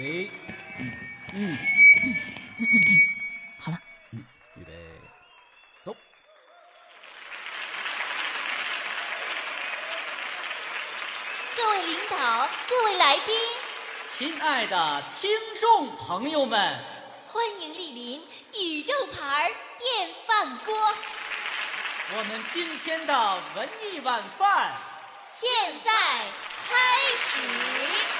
喂，嗯嗯，好了，嗯，预备，走。各位领导，各位来宾，亲爱的听众朋友们，欢迎莅临宇宙牌电饭锅。我们今天的文艺晚饭现在开始。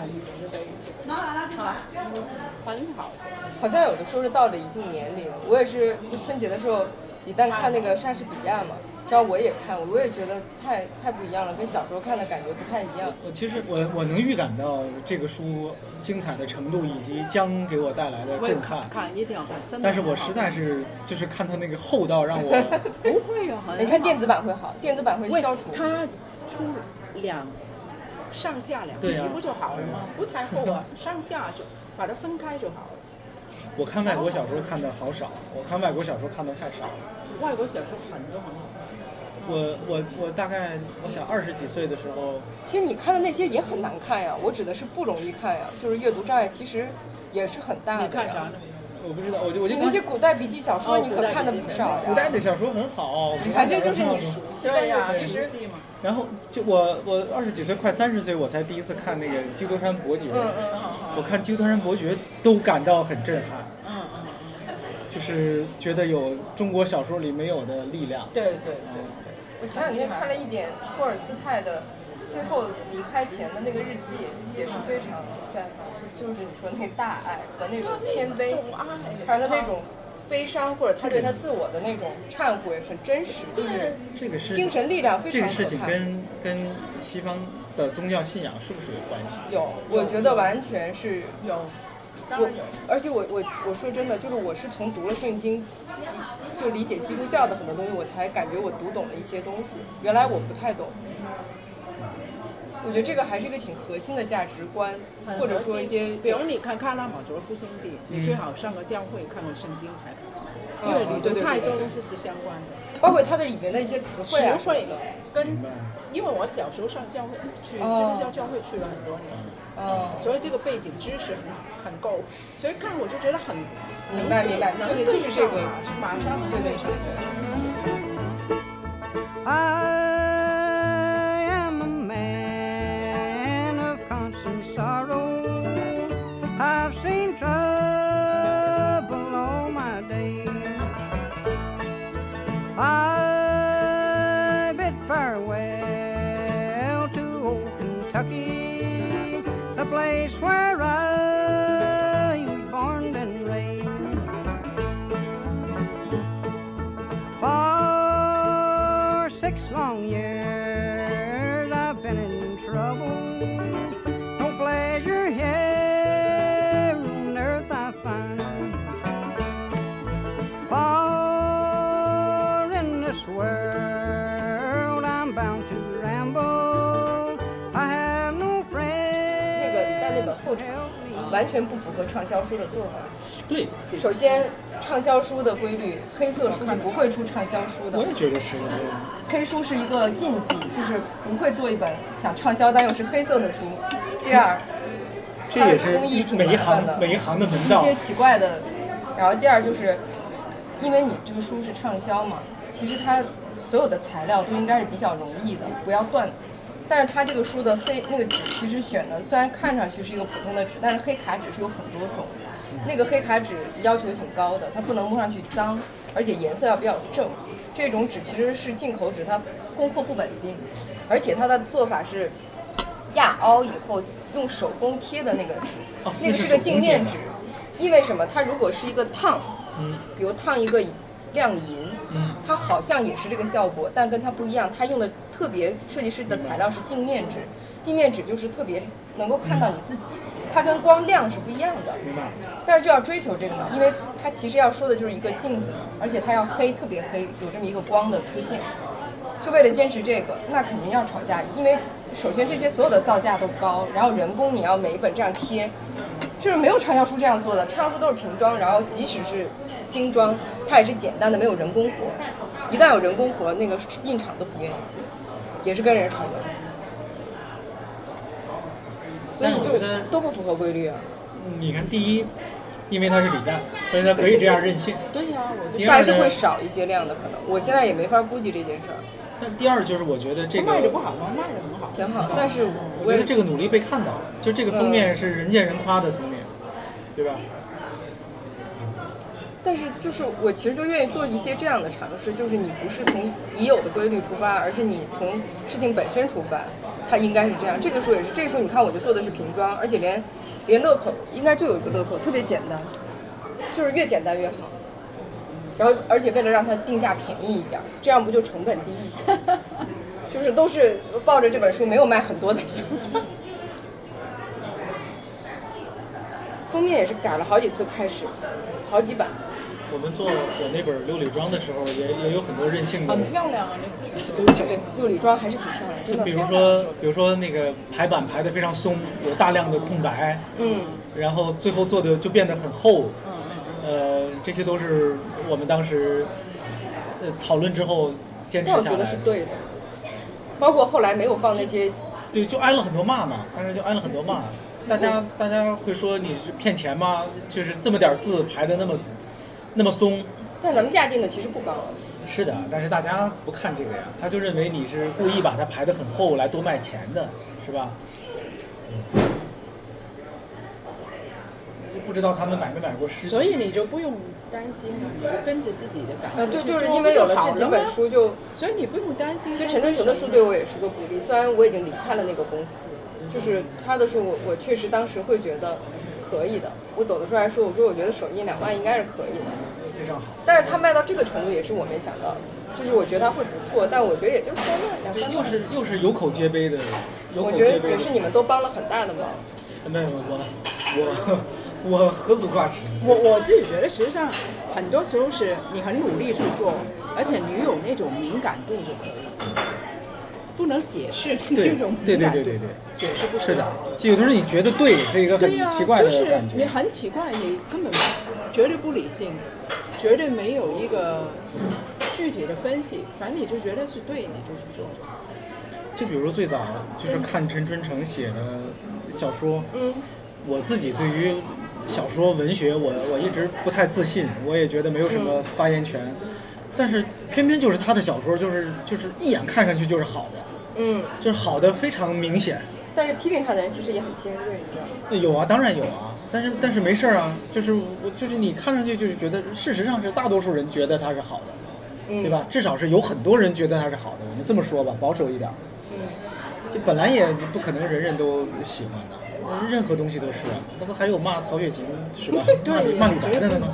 很慈悲，啊，很好笑。好像有的时候是到了一定年龄，我也是就春节的时候，一旦看那个莎士比亚嘛，知道我也看，我也觉得太太不一样了，跟小时候看的感觉不太一样。我其实我我能预感到这个书精彩的程度以及将给我带来的震撼，看一定要看，真的。但是我实在是就是看它那个厚到让我 不会啊，很你看电子版会好，电子版会消除。它出两上下两集对啊不就好了吗？不太厚啊，上下就把它分开就好了。我看外国小说看的好少，我看外国小说看的太少了。外国小说很多很好看。我我我大概我想二十几岁的时候，其实你看的那些也很难看呀，我指的是不容易看呀，就是阅读障碍其实也是很大的。你看啥？呢？我不知道，我就我就那些古代笔记小说，哦你可看的不少呀。古代的小说很好，你看，这就是你熟悉的对呀，其实。然后就我我二十几岁快三十岁，我才第一次看那个《基督山伯爵》。嗯嗯我看《基督山伯爵》都感到很震撼，嗯嗯嗯，就是觉得有中国小说里没有的力量。对对对我前两天看了一点托尔斯泰的，最后离开前的那个日记，也是非常震撼。就是你说那大爱和那种谦卑，还有他那种悲伤，或者他对他自我的那种忏悔，很真实，就是这个事精神力量非这个常可怕。事情跟跟西方的宗教信仰是不是有关系？有，我觉得完全是有，我。，而且我我我说真的，就是我是从读了圣经，就理解基督教的很多东西，我才感觉我读懂了一些东西，原来我不太懂。我觉得这个还是一个挺核心的价值观，或者说一些，比如你看《卡拉马卓夫兄弟》，你最好上个教会看个圣经才看，因为里头太多东西是相关的。包括它的里面的一些词汇啊词汇的。跟，因为我小时候上教会去基哦督教教会去了很多年，嗯，所以这个背景知识很很够，所以看我就觉得很明白明白能对对对就是这个马上对对上对。Six long years I've been in trouble. No pleasure here on earth I find. For in this world I'm bound to ramble. I have no 那个李诞那本后 help 完全不符合畅销书的做法。对，首先，畅销书的规律，黑色书是不会出畅销书的我。也觉得是。黑书是一个禁忌，就是不会做一本想畅销但又是黑色的书。第二，这也是它的工艺挺每一麻烦的，每一行的门道一些奇怪的。然后第二就是，因为你这个书是畅销嘛，其实它所有的材料都应该是比较容易的，不要断。但是它这个书的黑那个纸其实选的虽然看上去是一个普通的纸，但是黑卡纸是有很多种的。那个黑卡纸要求挺高的，它不能摸上去脏，而且颜色要比较正。这种纸其实是进口纸，它供货不稳定，而且它的做法是压凹以后用手工贴的那个纸，哦那个是个镜面纸。因为什么？它如果是一个烫，嗯，比如烫一个亮银，嗯，它好像也是这个效果，但跟它不一样，它用的特别设计师的材料是镜面纸，镜面纸就是特别能够看到你自己，它跟光亮是不一样的。明白。但是就要追求这个嘛，因为它其实要说的就是一个镜子，而且它要黑，特别黑，有这么一个光的出现。就为了坚持这个，那肯定要吵架，因为首先这些所有的造价都高，然后人工你要每一本这样贴，就是没有畅销书这样做的，畅销书都是瓶装，然后即使是精装，它也是简单的，没有人工活。一旦有人工活，那个印厂都不愿意接，也是跟人吵的。所以就都不符合规律啊。你看，第一，因为它是李诞，所以它可以这样任性。对呀、我就第二呢但是会，少一些量的可能，我现在也没法估计这件事儿，但第二就是我觉得这个卖的不好吗？卖的很好。挺好。但是我我觉得这个努力被看到了，就这个封面是人见人夸的封面，对吧？但是就是我其实就愿意做一些这样的尝试，就是你不是从已有的规律出发，而是你从事情本身出发，它应该是这样。这个书也是，这个书你看我就做的是瓶装，而且连连乐口应该就有一个乐口，特别简单，就是越简单越好。然后而且为了让它定价便宜一点，这样不就成本低一些？就是都是抱着这本书没有卖很多的想法。封面也是改了好几次开始，好几版。我们做我那本《六里庄》的时候，也也有很多任性的，很漂亮啊，那个书。对，六里庄还是挺漂亮，的。就比如说，比如说那个排版排的非常松，有大量的空白，嗯，然后最后做的就变得很厚，呃，这些都是我们当时呃讨论之后坚持但我觉下来得是对的。包括后来没有放那些，对，就挨了很多骂嘛，当时就挨了很多骂。大家大家会说你是骗钱吗？就是这么点儿字排的那么那么松。但咱们价定的其实不高。是的，但是大家不看这个呀，他就认为你是故意把它排的很厚来多卖钱的，是吧？就不知道他们买没买过诗。所以你就不用担心了，你就跟着自己的感觉啊，对，就是因为有了这几本书就，所以你不用担心。其实陈春成的书对我也是个鼓励。虽然我已经离开了那个公司，就是他的时候我我确实当时会觉得可以的。我走的时候还说，我说我觉得首印两万应该是可以的。非常好。但是他卖到这个程度也是我没想到的，就是我觉得他会不错，但我觉得也就三万两，三万。又是又是有口皆碑的，有我觉口皆碑的。得也是你们都帮了很大的忙。没有我我我何足挂齿。我我自己觉得，实际上很多时候是你很努力去做，而且你有那种敏感度就可以，不能解释对那种对对对对对，解释不出是的。，就有的时候你觉得对是一个很、奇怪的就是感觉。你很奇怪，你根本绝对不理性，绝对没有一个具体的分析，反正你就觉得是对，你就去做。就比如最早就是看陈春成写的小说，嗯，我自己对于小说文学我我一直不太自信，我也觉得没有什嗯么发言权，但是偏偏就是他的小说就是就是一眼看上去就是好的，嗯，就是好的非常明显。但是批评他的人其实也很尖锐，你知道吗？有啊，当然有啊，但是但是没事儿啊，就是我就是你看上去就是觉得，事实上是大多数人觉得他是好的，嗯，对吧？？至少是有很多人觉得他是好的，我们这么说吧，保守一点儿。嗯，就本来也不可能人人都喜欢的，任何东西都是啊，那不还有骂曹雪芹是吧？骂李骂李白的呢吗？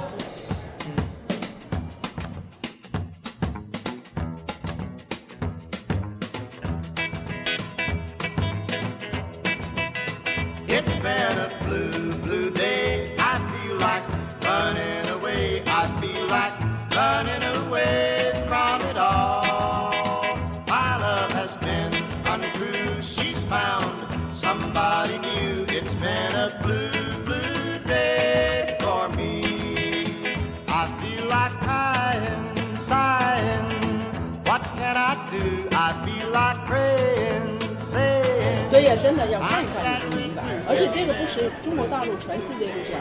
要看一看你就明白。而且这个不是中国大陆，全世界都这样。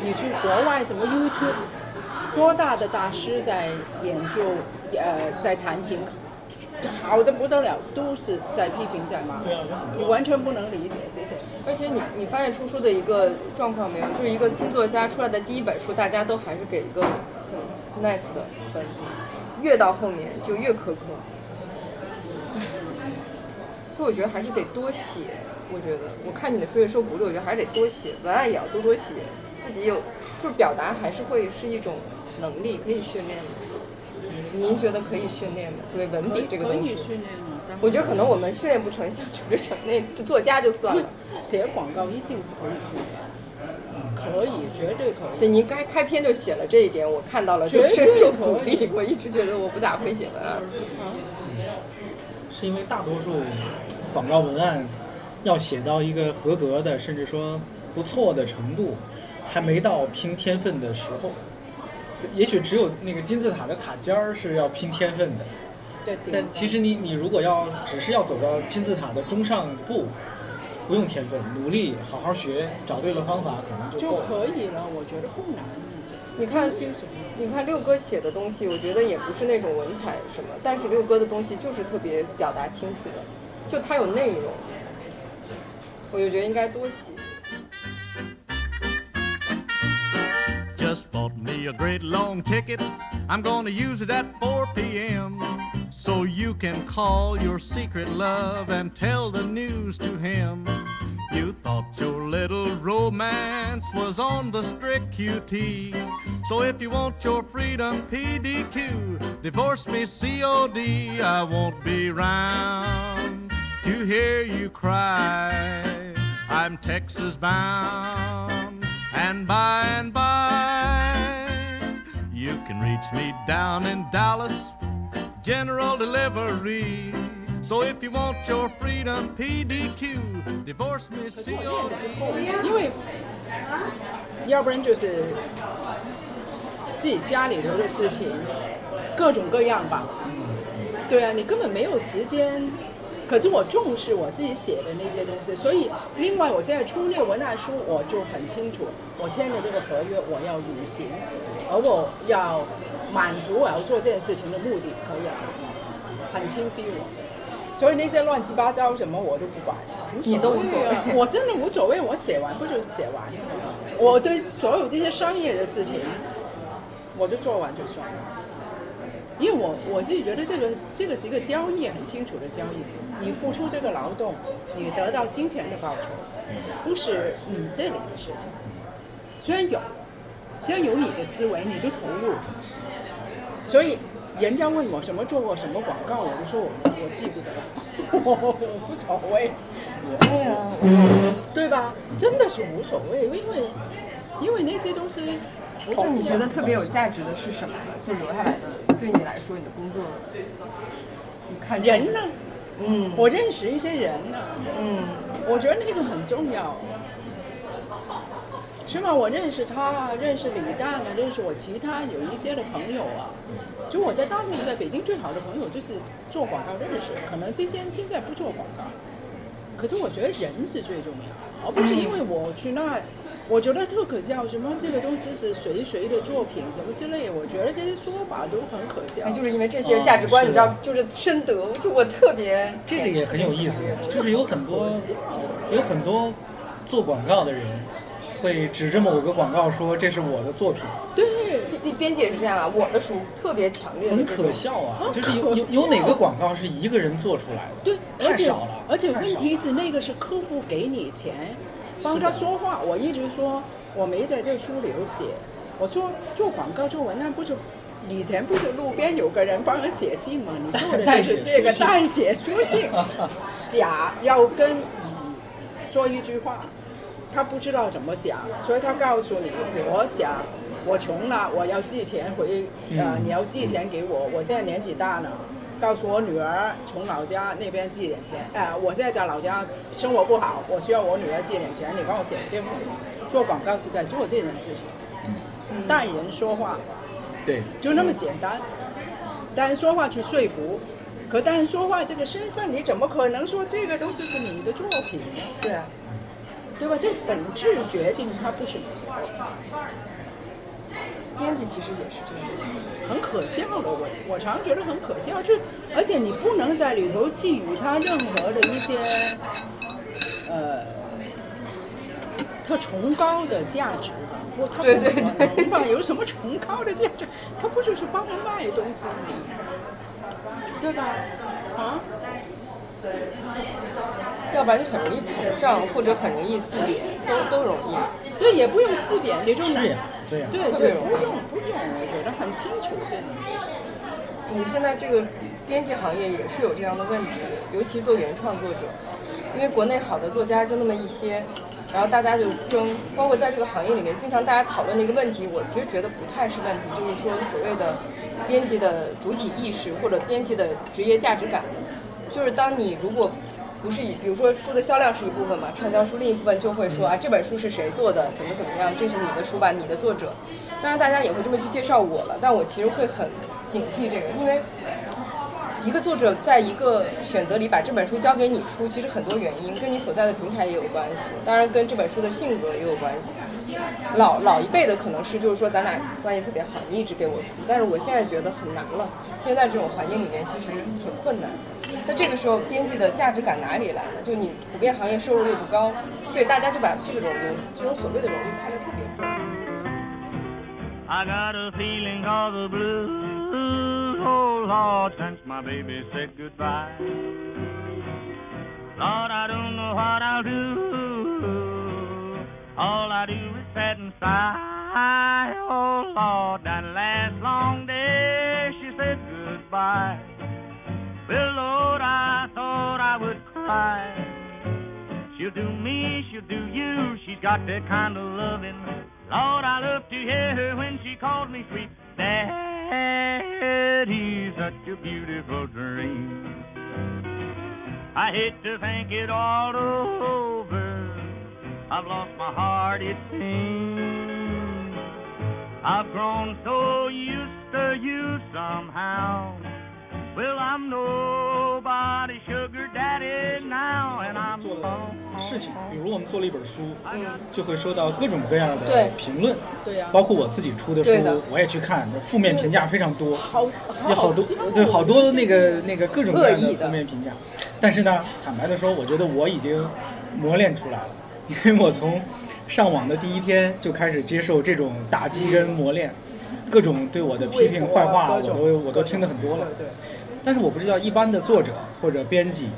你去国外什么 YouTube，多大的大师在演奏，呃，在弹琴，好的不得了，都是在批评在骂你完全不能理解这些。而且你你发现出书的一个状况没有，就是一个新作家出来的第一本书，大家都还是给一个很 nice 的分，越到后面就越苛刻。所以我觉得还是得多写。我觉得我看你的书也受鼓励，我觉得还是得多写，文案也要多多写，自己有就是表达还是会是一种能力可以训练的？您觉得可以训练吗？所谓文笔这个可以东西，训练吗。我觉得可能我们训练不成，像楚志成那作家就算了。写广告一定是可以训练，可以，绝对可以。对，您开开篇就写了这一点，我看到了，就深受鼓可以励。我一直觉得我不咋会写文案，是因为大多数广告文案要写到一个合格的，甚至说不错的程度，还没到拼天分的时候。也许只有那个金字塔的塔尖儿是要拼天分的，对，顶但其实你你如果要只是要走到金字塔的中上部，不用天分，努力好好学，找对了方法可能就就够了。可以了，我觉得不难。你看些什么？你看六哥写的东西，我觉得也不是那种文采什么，但是六哥的东西就是特别表达清楚的，就他有内容，我就觉得应该多写。Just bought me a great long ticket. I'm gonna use it at 4 p.m. So you can call your secret love and tell the news to him. You thought your little romance was on the strict QT. So if you want your freedom PDQ, divorce me COD. I won't be round to hear you cry. I'm Texas bound, and by and by, you can reach me down in Dallas, general delivery. So if you want your freedom PDQ, divorce me COD. 因为要不然就是自己家里头的事情，各种各样吧。对啊，你根本没有时间。可是我重视我自己写的那些东西，所以另外我现在出那个文案书，我就很清楚，我签的这个合约我要履行，而我要满足我要做这件事情的目的，可以了，很清晰我。所以那些乱七八糟什么我都不管，你都无所谓啊我真的无所谓，我写完不就是写完？我对所有这些商业的事情，我都做完就算了。因为我我自己觉得这个这个是一个交易，很清楚的交易。你付出这个劳动，你得到金钱的报酬，不是你这里的事情。虽然有，虽然有你的思维，你的投入，所以人家问我什么做过什么广告，我就说我我记不得，我 无所谓。对呀、对吧？真的是无所谓，因为因为那些都是不就你觉得特别有价值的是什么呢？就留下来的，对你来说，你的工作，你看人呢？嗯我认识一些人呢，嗯，我觉得那个很重要。是吗？我认识他，认识李诞啊，认识我其他有一些的朋友啊。就我在大陆，在北京最好的朋友就是做广告认识，可能这些人现在不做广告，可是我觉得人是最重要，而不是因为我去那，我觉得特可笑，什么这个东西是谁谁的作品什么之类，我觉得这些说法都很可笑。哎，就是因为这些价值观，哦你知道，就是深得，就我特别这个也很有意思，就是有很多有很多做广告的人会指着某个广告说这是我的作品，对，编编辑也是这样啊，我的书特别强烈的很可笑啊！就是有有有哪个广告是一个人做出来的？对，而且太少了。而且问题是那个是客户给你钱，帮他说话。我一直说我没在这书里头写，我说做广告做文案不是。以前不是路边有个人帮人写信吗？你做的就是 这个代写书信，甲要跟乙说一句话，他不知道怎么讲，所以他告诉你，我想我穷了，我要寄钱回，呃，嗯你要寄钱给我，我现在年纪大了，告诉我女儿从老家那边寄点钱，哎、我现在在老家生活不好，我需要我女儿借点钱，你帮我写这封信。做广告是在做这件事情，嗯，带人说话对，就那么简单，待人说话去说服。可待人说话这个身份，你怎么可能说这个东西是你的作品呢？对啊，对吧？这本质决定它不是你的作品。编辑其实也是这样。很可笑的，我我常觉得很可笑，就而且你不能在里头寄予他任何的一些呃特崇高的价值吧，不，他不能吧？有什么崇高的价值？他不就是帮人卖东西吗？对吧？啊，要不然就很容易膨胀，或者很容易自贬，都都容易。对，也不用自贬，你就是对、对不用不用，我觉得很清楚这种其实。你现在这个编辑行业也是有这样的问题，尤其做原创作者，因为国内好的作家就那么一些，然后大家就争，包括在这个行业里面，经常大家讨论的一个问题，我其实觉得不太是问题，就是说所谓的编辑的主体意识或者编辑的职业价值感，就是当你如果不是以，比如说书的销量是一部分嘛，畅销书另一部分就会说啊，这本书是谁做的，怎么怎么样，这是你的书吧，你的作者。当然大家也会这么去介绍我了，但我其实会很警惕这个，因为一个作者在一个选择里把这本书交给你出，其实很多原因跟你所在的平台也有关系，当然跟这本书的性格也有关系。老老一辈的可能是就是说咱俩关系特别好，你一直给我出，但是我现在觉得很难了，现在这种环境里面其实挺困难。那这个时候编辑的价值感哪里来呢？就你普遍行业收入又不高，所以大家就把这种荣这种所谓的荣誉看得特别重。 I got a feeling of the blues, oh Lord, since my baby said goodbye. Lord, I don't know what I'll do. All I do is sit and sigh. Oh Lord, that last long day she said goodbye. Well, Lord, I thought I would cry. She'll do me, she'll do you. She's got that kind of loving. Lord, I love to hear her when she calls me sweet. Daddy's such a beautiful dream. I hate to think it all over. I've lost my heart, it seems. I've grown so used to you somehow. Well, I'm nobody's sugar daddy now, and I'm 做了事情，比如我们做了一本书，就会收到各种各样的对。评论，对呀。包括我自己出的书对的，我也去看，负面评价非常多，好，有好多对好多那个那个各种各样的意的。负面评价，但是呢，坦白的说，我觉得我已经磨练出来了，因为我从上网的第一天就开始接受这种打击跟磨练，各种对我的批评坏话，我都我都听得很多了。对对。但是我不知道一般的作者或者编辑，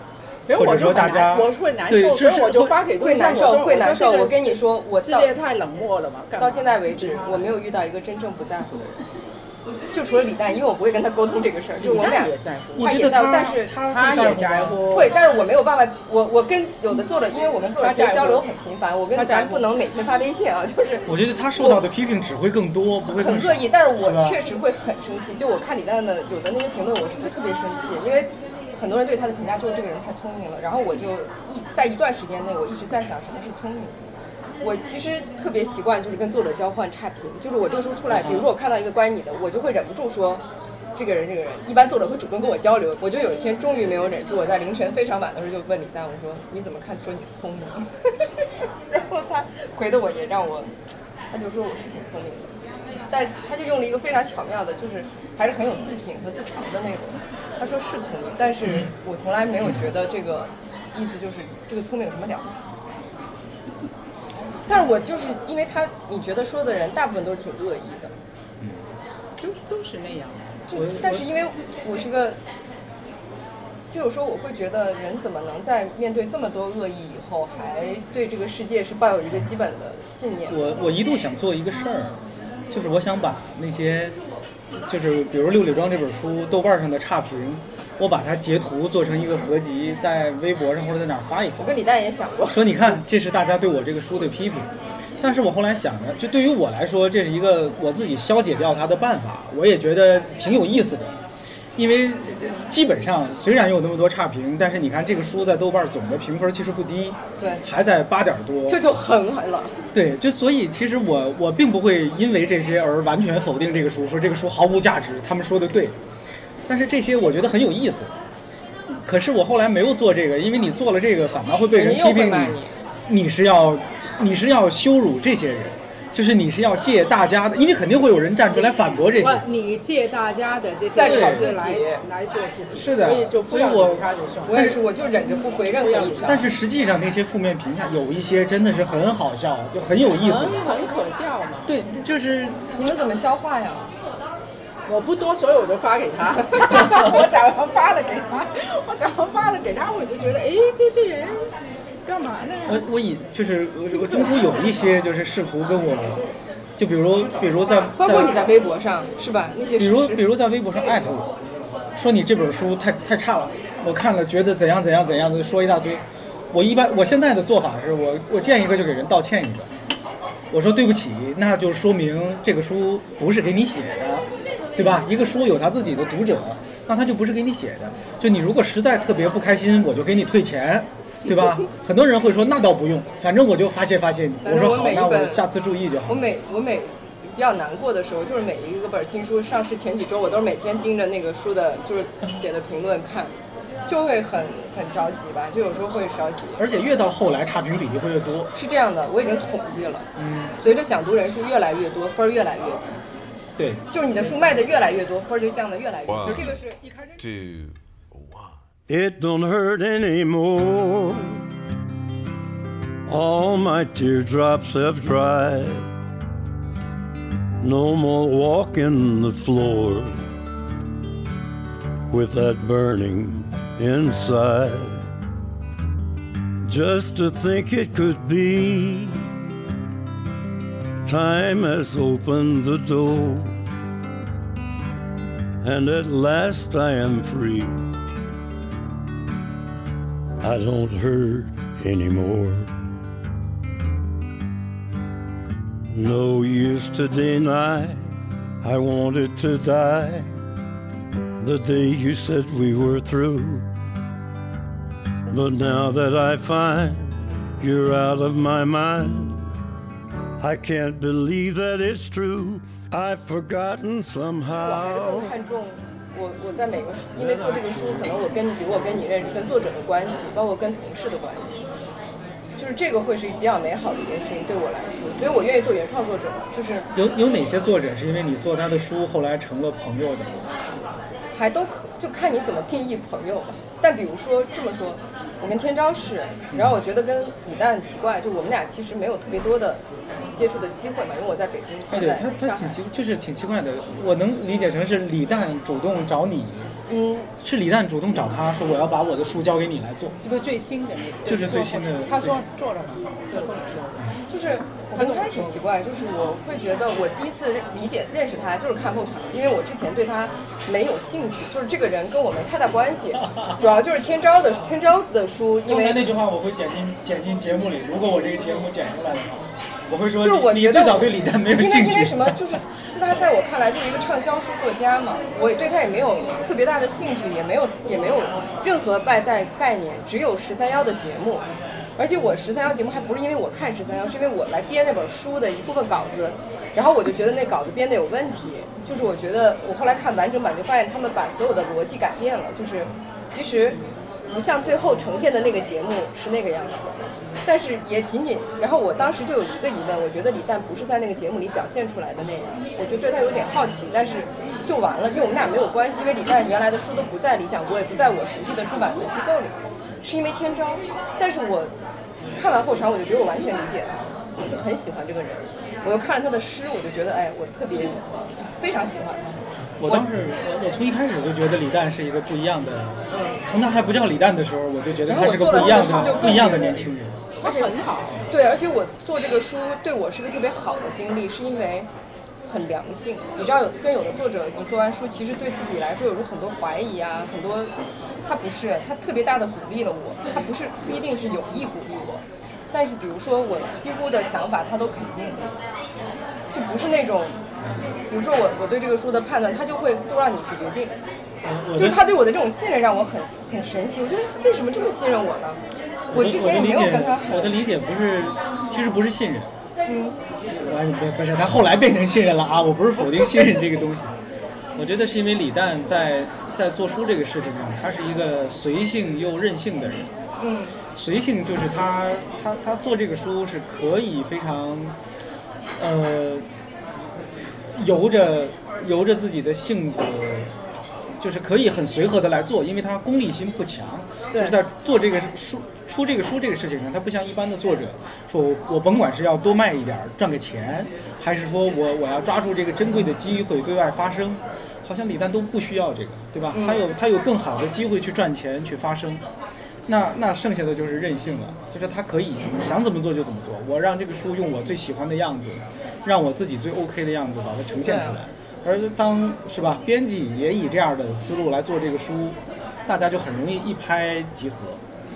或者说大家我会难对受，所以我就是发给会难受，会难受。我跟你说，我世到界太冷漠了嘛到现在为止，我没有遇到一个真正不在乎的人，就除了李诞，因为我不会跟他沟通这个事儿，就我们俩也在乎他也在乎，但是他他也会在乎吗在乎，会，但是我没有办法，我我跟有的作者，因为我跟作者其实交流很频繁，我跟咱不能每天发微信啊，就是我觉得他受到的批评只会更多，不会很恶意，但是我确实会很生气。就我看李诞的有的那些评论，我是特别生气，因为很多人对他的评价就是这个人太聪明了，然后我就一在一段时间内，我一直在想什么是聪明。我其实特别习惯就是跟作者交换差评，就是我这个书出来，比如说我看到一个关于你的，我就会忍不住说。这个人，这个人，一般作者会主动跟我交流。我就有一天终于没有忍住，我在凌晨非常晚的时候就问李诞，我说你怎么看？说你聪明。然后他回的我也让我，他就说我是挺聪明的，但他就用了一个非常巧妙的，就是还是很有自信和自嘲的那种。他说是聪明，但是我从来没有觉得这个意思就是这个聪明有什么了不起。但是我就是因为他，你觉得说的人大部分都是挺恶意的，嗯都都是那样。就但是因为我是个，就有时候我会觉得人怎么能在面对这么多恶意以后，还对这个世界是抱有一个基本的信念？我我一度想做一个事儿，就是我想把那些，就是比如《六里庄》这本书豆瓣上的差评，我把它截图做成一个合集，在微博上或者在哪儿发一发我。跟李诞也想过，说你看，这是大家对我这个书的批评。但是我后来想着，就对于我来说，这是一个我自己消解掉它的办法，我也觉得挺有意思的。因为呃基本上虽然有那么多差评，但是你看这个书在豆瓣总的评分其实不低，对还在八点多。这就很狠了。对，就所以其实我我并不会因为这些而完全否定这个书，说这个书毫无价值。他们说的对，但是这些我觉得很有意思。可是我后来没有做这个，因为你做了这个，反倒会被人批评你你是要你是要羞辱这些人，就是你是要借大家的，因为肯定会有人站出来反驳这些我。你借大家的这些来来做自己，是的所以就不要所以我理他就算。我也是，我就忍着不回任何一条。但是实际上那些负面评价有一些真的是很好笑，就很有意思很。很可笑嘛。对，就是你们怎么消化呀？我不多，所以我就发给他。我假如发了给他，我假如发了给他，我就觉得，哎，这些人干嘛呢？我我以就是我我中途有一些就是试图跟我就比如比如在包括你在微博上是吧？那些比如比如在微博上艾特我，说你这本书太太差了，我看了觉得怎样怎样怎样的说一大堆。我一般我现在的做法是我我见一个就给人道歉一个，我说对不起，那就说明这个书不是给你写的，对吧？一个书有他自己的读者，那他就不是给你写的。就你如果实在特别不开心，我就给你退钱，对吧？很多人会说那倒不用，反正我就发泄发泄你。我说好，那我下次注意就好我。每我每比较难过的时候，就是每一个本新书上市前几周，我都是每天盯着那个书的，就是写的评论看，就会很很着急吧，就有时候会着急。而且越到后来差评比例会越多。是这样的，我已经统计了，嗯，随着想读人数越来越多，分儿越来越低，对。就是你的书卖的越来越多，分儿就降的越来越低。 One 这个是 two, one. It don't hurt anymore. All my teardrops have dried. No more walking the floor with that burning inside. Just to think it could be. Time has opened the door and at last I am free. I don't hurt anymore. No use to deny, I wanted to die the day you said we were through. But now that I find you're out of my mind, I can't believe that it's true. I've forgotten 我还是 somehow. 更看重我我在每个书，因为做这个书，可能我跟比如我跟你认识，跟作者的关系，包括跟同事的关系，就是这个会是比较美好的一件事情对我来说，所以我愿意做原创作者，就是有有哪些作者是因为你做他的书后来成了朋友的？还都可就看你怎么定义朋友吧。但比如说这么说，我跟天昭是，然后我觉得跟李诞奇怪，就我们俩其实没有特别多的接触的机会嘛，因为我在北京，哎，对他在他他。挺奇，就是挺奇怪的。我能理解成是李诞主动找你，嗯，是李诞主动找他说我要把我的书交给你来做。是不是最新的那个？就是最新的他说做了嘛，对跟我说。就是我跟他也挺奇怪，就是我会觉得我第一次理解认识他就是看后场，因为我之前对他没有兴趣，就是这个人跟我没太大关系，主要就是天朝的天朝的书，因为刚才那句话我会剪进剪进节目里，如果我这个节目剪出来的话，我会说就是我你觉得你最早对李诞没有因兴趣。为因为什么？就是自他在我看来就是一个畅销书作家嘛，我也对他也没有特别大的兴趣，也没有也没有任何外在概念，只有十三幺的节目。而且我十三幺节目还不是因为我看十三幺，是因为我来编那本书的一部分稿子，然后我就觉得那稿子编的有问题，就是我觉得我后来看完整版就发现他们把所有的逻辑改变了，就是其实不像最后呈现的那个节目是那个样子的。但是也仅仅，然后我当时就有一个疑问，我觉得李诞不是在那个节目里表现出来的那样，我就对他有点好奇，但是就完了，因为我们俩没有关系，因为李诞原来的书都不在理想国，也不在我熟悉的出版的机构里，是因为天招。但是我看完后场，我就觉得我完全理解他，我就很喜欢这个人。我又看了他的诗，我就觉得哎，我特别非常喜欢他。我当时我我从一开始就觉得李诞是一个不一样的，从他还不叫李诞的时候，我就觉得他是个不一样的不一样的年轻人。而且很好。对，而且我做这个书对我是一个特别好的经历，是因为很良性。你知道有跟有的作者，你做完书，其实对自己来说有时候很多怀疑啊，很多他不是，他特别大的鼓励了我，他不是不一定是有意鼓励我，但是比如说我几乎的想法他都肯定，就不是那种，比如说我我对这个书的判断，他就会都让你去决定。就是他对我的这种信任让我很很神奇，我觉得他为什么这么信任我呢？我之前也没有跟他很我的理解不是，其实不是信任，嗯，完不不是他后来变成信任了啊！我不是否定信任这个东西，我觉得是因为李诞在在做书这个事情上，他是一个随性又任性的人。嗯，随性就是他他他做这个书是可以非常，呃，由着由着自己的性子，就是可以很随和的来做，因为他功利心不强，就是在做这个书出这个书这个事情上，他不像一般的作者，说我我甭管是要多卖一点儿赚个钱，还是说我我要抓住这个珍贵的机会对外发声，好像李诞都不需要这个，对吧？嗯他有他有更好的机会去赚钱去发声。那那剩下的就是任性了，就是他可以想怎么做就怎么做。我让这个书用我最喜欢的样子让我自己最 OK 的样子把它呈现出来。而当是吧，编辑也以这样的思路来做这个书，大家就很容易一拍即合。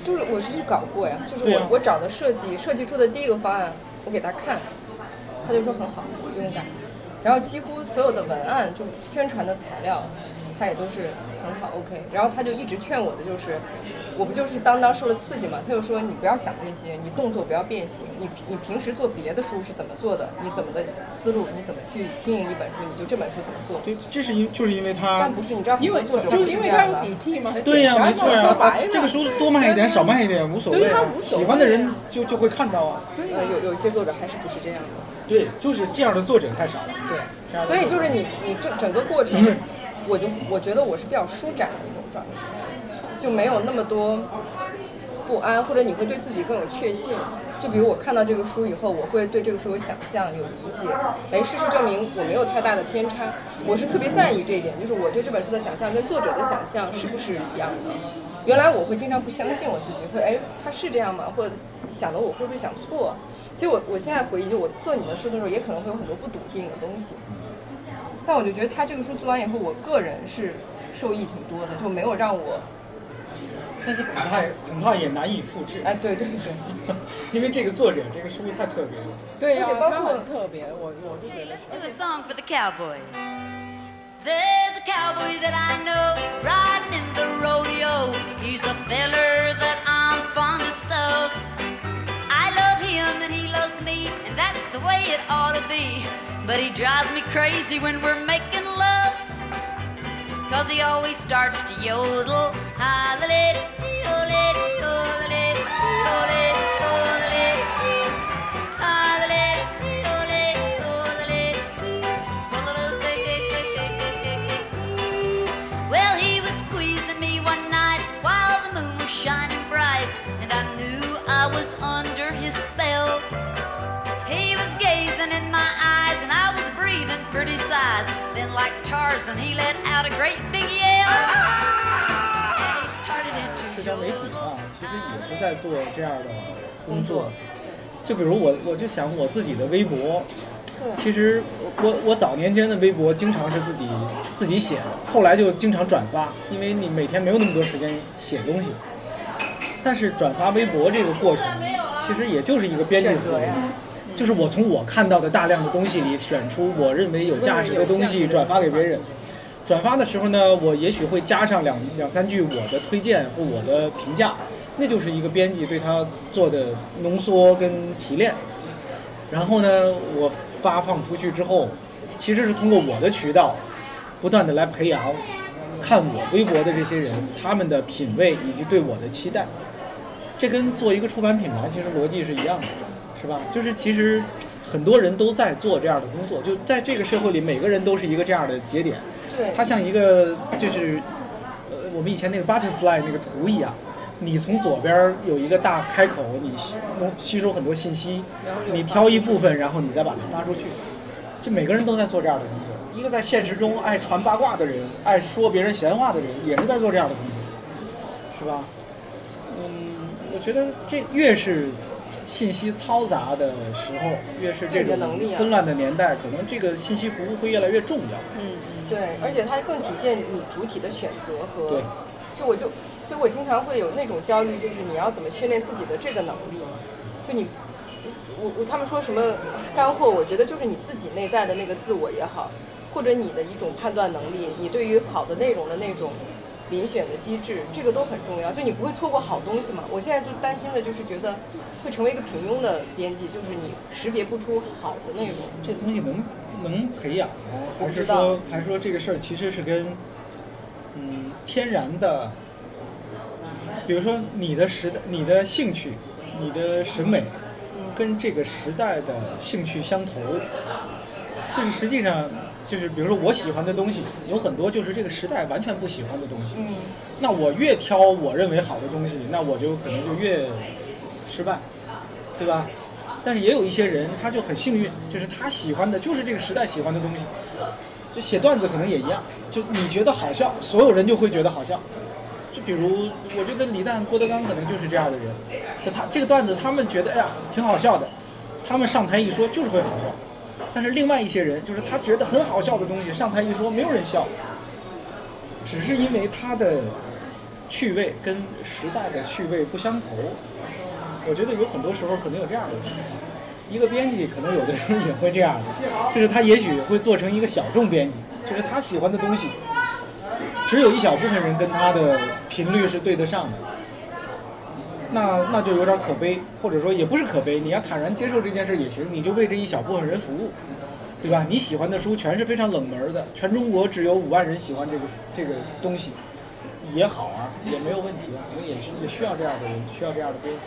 就是我是一稿过呀，就是我、啊我找的设计设计出的第一个方案，我给他看，他就说很好，不用改。然后几乎所有的文案就宣传的材料，他也都是很好 OK。然后他就一直劝我的就是，我不就是当当受了刺激嘛？他就说你不要想那些，你动作不要变形，你你平时做别的书是怎么做的，你怎么的思路，你怎么去经营一本书，你就这本书怎么做。对，这是因就是因为他但不是，你知道很因为多作者就是因为这样的他有底气嘛，对呀、没错呀、这个书多卖一点，少卖一点无所谓对他啊无，所谓喜欢的人就就会看到啊。呃，有有一些作者还是不是这样的。对，就是这样的作者太少了。对所以就是你你这整个过程，我就我觉得我是比较舒展的一种状态，就没有那么多不安，或者你会对自己更有确信。就比如我看到这个书以后，我会对这个书有想象、有理解。哎，事实证明我没有太大的偏差，我是特别在意这一点，就是我对这本书的想象跟作者的想象是不是一样的。原来我会经常不相信我自己，会哎他是这样吗？或者想的我会不会想错？其实我我现在回忆，就我做你的书的时候，也可能会有很多不笃定的东西。但我就觉得他这个书做完以后，我个人是受益挺多的，就没有让我但是恐怕恐怕也难以复制。哎，对对对，因为这个作者这个书太特别了。对呀、他而且包括很特别，我我就觉得是。Here's a song for the cowboys. There's a cowboy that I know riding in the rodeo. He's a feller that I'm fondest and that's the way it ought to be. But he drives me crazy when we're making love. Cause he always starts to yodel. Well, 在做这样的工作。就比如我，我就想我自己的微博，其实我我早年间的微博经常是自己自己写的，后来就经常转发，因为你每天没有那么多时间写东西。但是转发微博这个过程，其实也就是一个编辑思维就是我从我看到的大量的东西里选出我认为有价值的东西转发给别人。转发的时候呢，我也许会加上两两三句我的推荐或我的评价，那就是一个编辑对他做的浓缩跟提炼。然后呢，我发放出去之后，其实是通过我的渠道，不断的来培养看我微博的这些人他们的品味以及对我的期待。这跟做一个出版品牌其实逻辑是一样的，是吧？就是其实很多人都在做这样的工作，就在这个社会里，每个人都是一个这样的节点。对，它像一个就是呃我们以前那个 butterfly 那个图一样，你从左边有一个大开口，你吸能吸收很多信息你挑一部分，然后你再把它发出去。就每个人都在做这样的工作。一个在现实中爱传八卦的人，爱说别人闲话的人，也是在做这样的工作，是吧？嗯，我觉得这越是信息嘈杂的时候，越是这种纷乱的年代，可能这个信息服务会越来越重要。嗯对，而且它更体现你主体的选择和对，就我就，所以我经常会有那种焦虑，就是你要怎么训练自己的这个能力，就你，我我他们说什么干货，我觉得就是你自己内在的那个自我也好，或者你的一种判断能力，你对于好的内容的那种遴选的机制，这个都很重要，就你不会错过好东西嘛。我现在就担心的就是觉得会成为一个平庸的编辑，就是你识别不出好的内容。这东西能能培养吗，还是说还是说这个事儿其实是跟嗯天然的，比如说你的时代、你的兴趣、你的审美，跟这个时代的兴趣相投，就是实际上就是比如说我喜欢的东西有很多就是这个时代完全不喜欢的东西，嗯，那我越挑我认为好的东西，那我就可能就越失败，对吧？但是也有一些人，他就很幸运，就是他喜欢的就是这个时代喜欢的东西。就写段子可能也一样，就你觉得好笑，所有人就会觉得好笑。就比如，我觉得李诞、郭德纲可能就是这样的人，就他这个段子，他们觉得哎呀挺好笑的，他们上台一说就是会好笑。但是另外一些人，就是他觉得很好笑的东西，上台一说，没有人笑，只是因为他的趣味跟时代的趣味不相投。我觉得有很多时候可能有这样的情况，一个编辑可能有的时候也会这样的，就是他也许会做成一个小众编辑，就是他喜欢的东西，只有一小部分人跟他的频率是对得上的。那那就有点可悲，或者说也不是可悲，你要坦然接受这件事也行，你就为这一小部分人服务，对吧？你喜欢的书全是非常冷门的，全中国只有五万人喜欢这个这个东西，也好啊，也没有问题啊，可能也需也需要这样的人，需要这样的编辑。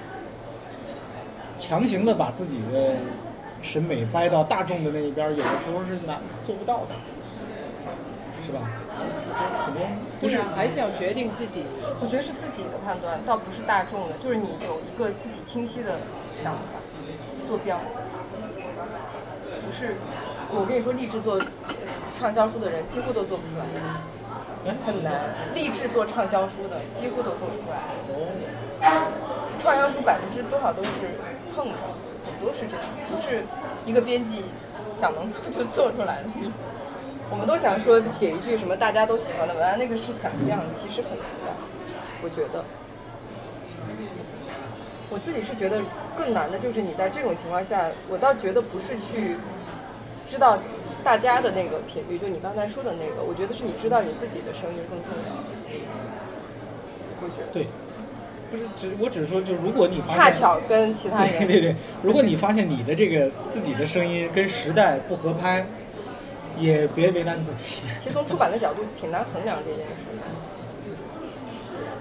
强行的把自己的审美掰到大众的那一边，有的时候是难做不到的，是吧？就很多不是还是要决定自己。我觉得是自己的判断，倒不是大众的，就是你有一个自己清晰的想法，坐标。不是，我跟你说，立志做畅销书的人几乎都做不出来，哎很难。立志做畅销书的几乎都做不出来。哦，畅销书百分之多少都是碰上，很多是这样，不是一个编辑想能做就做出来的。你我们都想说写一句什么大家都喜欢的文案，那个是想象，其实很难的，我觉得。我自己是觉得更难的，就是你在这种情况下，我倒觉得不是去知道大家的那个频率，就你刚才说的那个，我觉得是你知道你自己的声音更重要。我觉得。对，不是只我只是说，就如果你恰巧跟其他人对对对，如果你发现你的这个自己的声音跟时代不合拍，也别为难自己。其实从出版的角度挺难衡量这件事。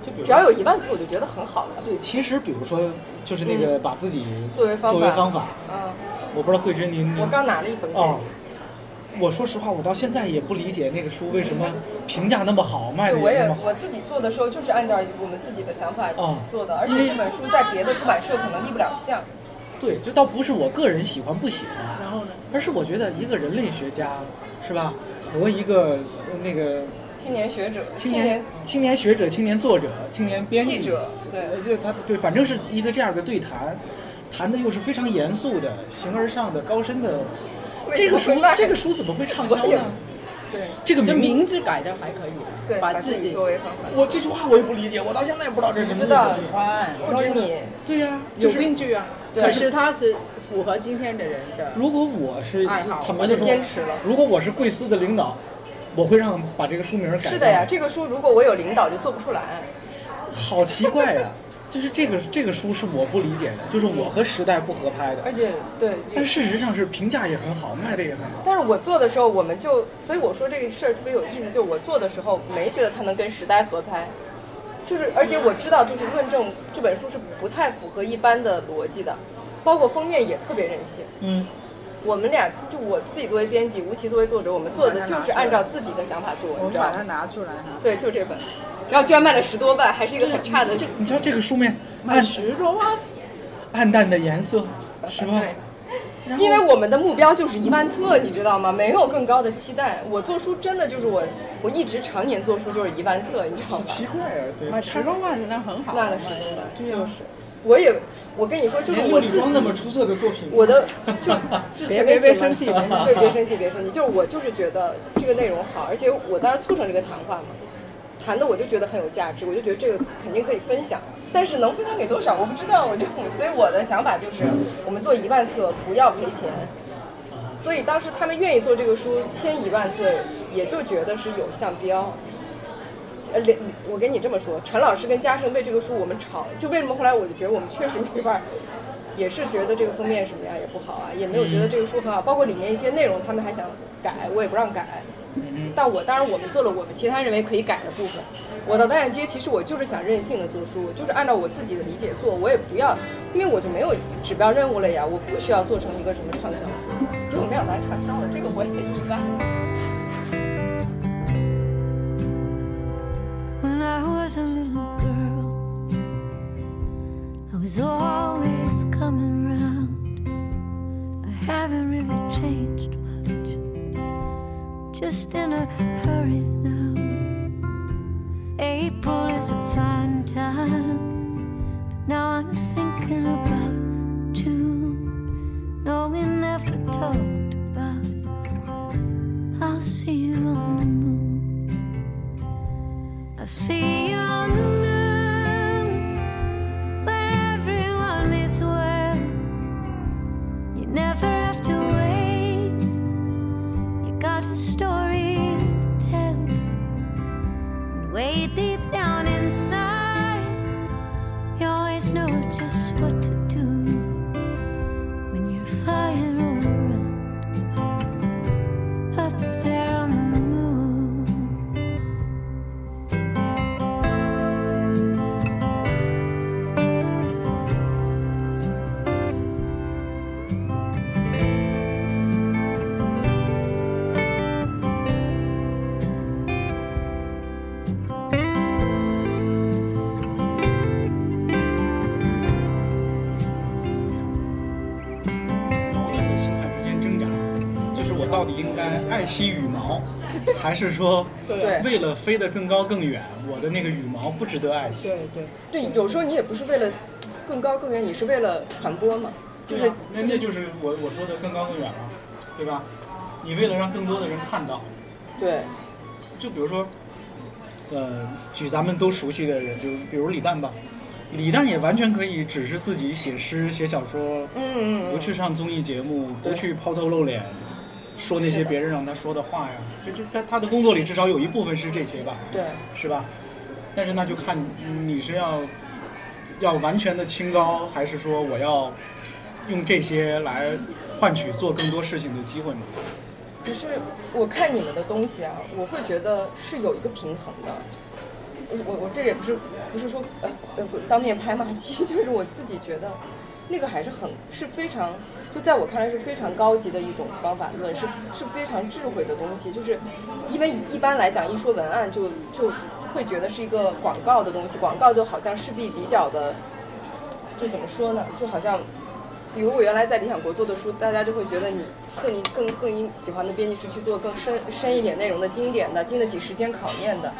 就比如只要有一万字，我就觉得很好了。对，其实比如说就是那个把自己作为方法，作为方法，嗯，我不知道桂枝您您我刚拿了一本给哦你。，我说实话，我到现在也不理解那个书为什么评价那么好，卖的，我也那么好。我自己做的时候就是按照我们自己的想法哦做的，而且这本书在别的出版社可能立不了项。对，这倒不是我个人喜欢不喜欢，然后呢？而是我觉得一个人类学家，是吧，和一个呃那个青年学者、青青年青年学者、青年作者、青年编辑记者对呃就他对，反正是一个这样的对谈，谈的又是非常严肃的、形而上的、高深的。这个书这个书怎么会畅销呢？对这这个名字名字改的还可以，对，把自己作为方法。我这句话我也不理解，我到现在也不知道这是什么意知道思。喜欢，不止你，对呀、有病句啊。对可是他是符合今天的人的。如果我是爱好我就坚持了如果我是贵司的领导，我会让把这个书名改。是的呀，，这个书如果我有领导就做不出来。好奇怪呀、就是这个这个书是我不理解的，就是我和时代不合拍的。而且对，但事实上是评价也很好，卖的也很好。但是我做的时候，我们就，所以我说这个事儿特别有意思，就是我做的时候没觉得它能跟时代合拍，就是而且我知道，就是论证这本书是不太符合一般的逻辑的，包括封面也特别任性。嗯，我们俩就我自己作为编辑，吴奇作为作者，我们做的就是按照自己的想法做，我们你知道吗？把它拿出来哈，对，就这本，然后居然卖了十多万，还是一个很差的。这你瞧这个书面，卖暗十多万，暗淡的颜色，十万？因为我们的目标就是一万册，你知道吗？没有更高的期待。我做书真的就是我，我一直常年做书就是一万册，你知道好吗？奇怪啊，对。卖十多万那很好。卖了十多万，对呀就是。我也，我跟你说，就是我自陆李光那么己，出色的作品，我的就 就前面写嘛别别生气别生气对，别生气，别生气。就是我就是觉得这个内容好，而且我当时促成这个谈话嘛，谈的我就觉得很有价值，我就觉得这个肯定可以分享，但是能分享给多少我不知道，我就所以我的想法就是，我们做一万册不要赔钱。所以当时他们愿意做这个书，签一万册，也就觉得是有项标。呃，连我跟你这么说，陈老师跟嘉盛为这个书我们吵，就为什么后来我就觉得我们确实没法儿，也是觉得这个封面什么呀也不好啊，也没有觉得这个书很好，包括里面一些内容他们还想改，我也不让改。但我当然我们做了我们其他认为可以改的部分。我到导演街，其实我就是想任性的做书，我就是按照我自己的理解做，我也不要，因为我就没有指标任务了呀，我不需要做成一个什么畅销书。结果没想到还畅销了，这个我也意外。When I was a little girl, I was always coming round. I haven't really changed much, just in a hurry now. April is a fine time. But now I'm thinking about June. No, we never talked about. I'll see you on the moon. I'll see you. 到底应该爱惜羽毛，还是说对。为了飞得更高更远，我的那个羽毛不值得爱惜？对对，对，有时候你也不是为了更高更远，你是为了传播嘛，就是那那就是我我说的更高更远了，对吧？你为了让更多的人看到，对。就比如说，呃，举咱们都熟悉的人，就比如李诞吧，李诞也完全可以只是自己写诗写小说，嗯嗯嗯。不去上综艺节目，不去抛头露脸，说那些别人让他说的话呀，就就在他的工作里至少有一部分是这些吧，对是吧？但是那就看你是要要完全的清高，还是说我要用这些来换取做更多事情的机会呢？可是我看你们的东西啊，我会觉得是有一个平衡的。我我我这也不是不是说呃呃当面拍马屁，就是我自己觉得那个还是很是非常，就在我看来是非常高级的一种方法论，是是非常智慧的东西。就是因为一般来讲，一说文案就就会觉得是一个广告的东西，广告就好像势必比较的，就怎么说呢？就好像比如我原来在理想国做的书，大家就会觉得你更你更更喜欢的编辑是去做更深深一点内容的经典的，经得起时间考验的。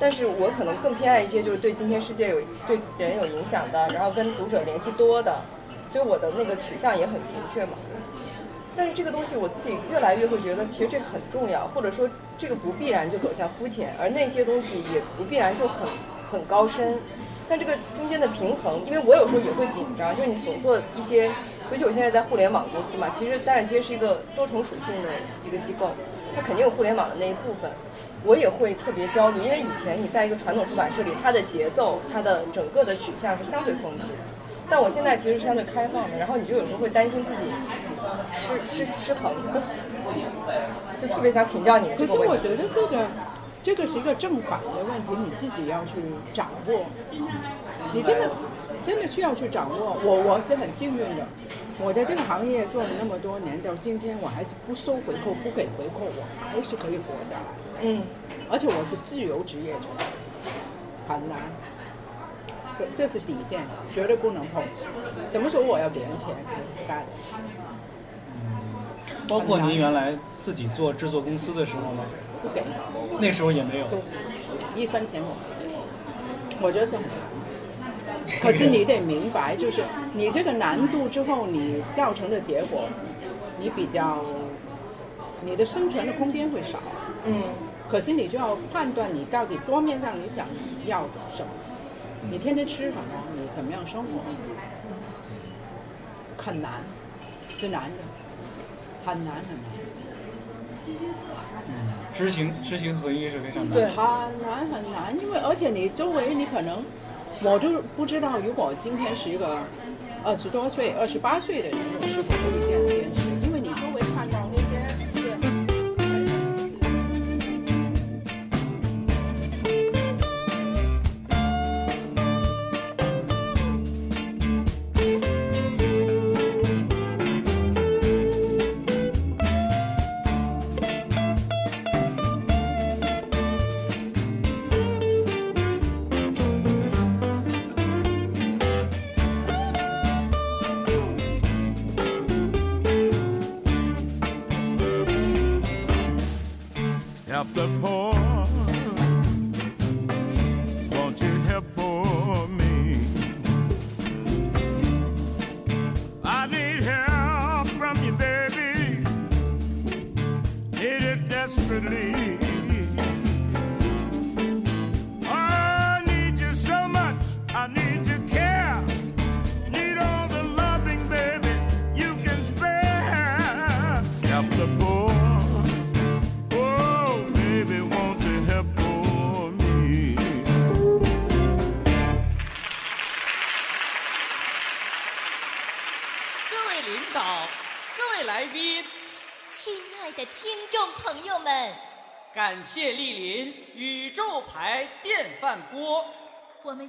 但是我可能更偏爱一些就是对今天世界有对人有影响的，然后跟读者联系多的，所以我的那个取向也很明确嘛。但是这个东西我自己越来越会觉得，其实这个很重要，或者说这个不必然就走向肤浅，而那些东西也不必然就很很高深。但这个中间的平衡，因为我有时候也会紧张，就是你总做一些，尤其我现在在互联网公司嘛，其实单眼街是一个多重属性的一个机构，它肯定有互联网的那一部分。我也会特别焦虑，因为以前你在一个传统出版社里，它的节奏、它的整个的取向是相对封闭的，但我现在其实是相对开放的，然后你就有时候会担心自己失失失衡，就特别想请教你这个问题。觉得这个这个是一个正反的问题，你自己要去掌握。你真的真的需要去掌握。我我是很幸运的，我在这个行业做了那么多年，到今天我还是不收回扣、不给回扣，我还是可以活下来。嗯，而且我是自由职业者，很难。这是底线，绝对不能碰。什么时候我要给人钱，不干。包括您原来自己做制作公司的时候吗？不给，那时候也没有。一分钱我。我觉得是很难。可是你得明白，就是你这个难度之后，你造成的结果，你比较，你的生存的空间会少。嗯，可是你就要判断你到底桌面上你想要什么，你天天吃什么，你怎么样生活，很难，是难的，很难很难。嗯知行知行合一是非常难对，很难很难，因为而且你周围你可能，我就不知道，如果今天是一个二十多岁、二十八岁的人，我是否可以这样 help the poor.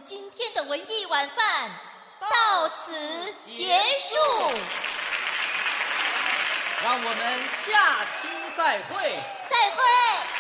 今天的文艺晚饭到此结束。让我们下期再会。再会。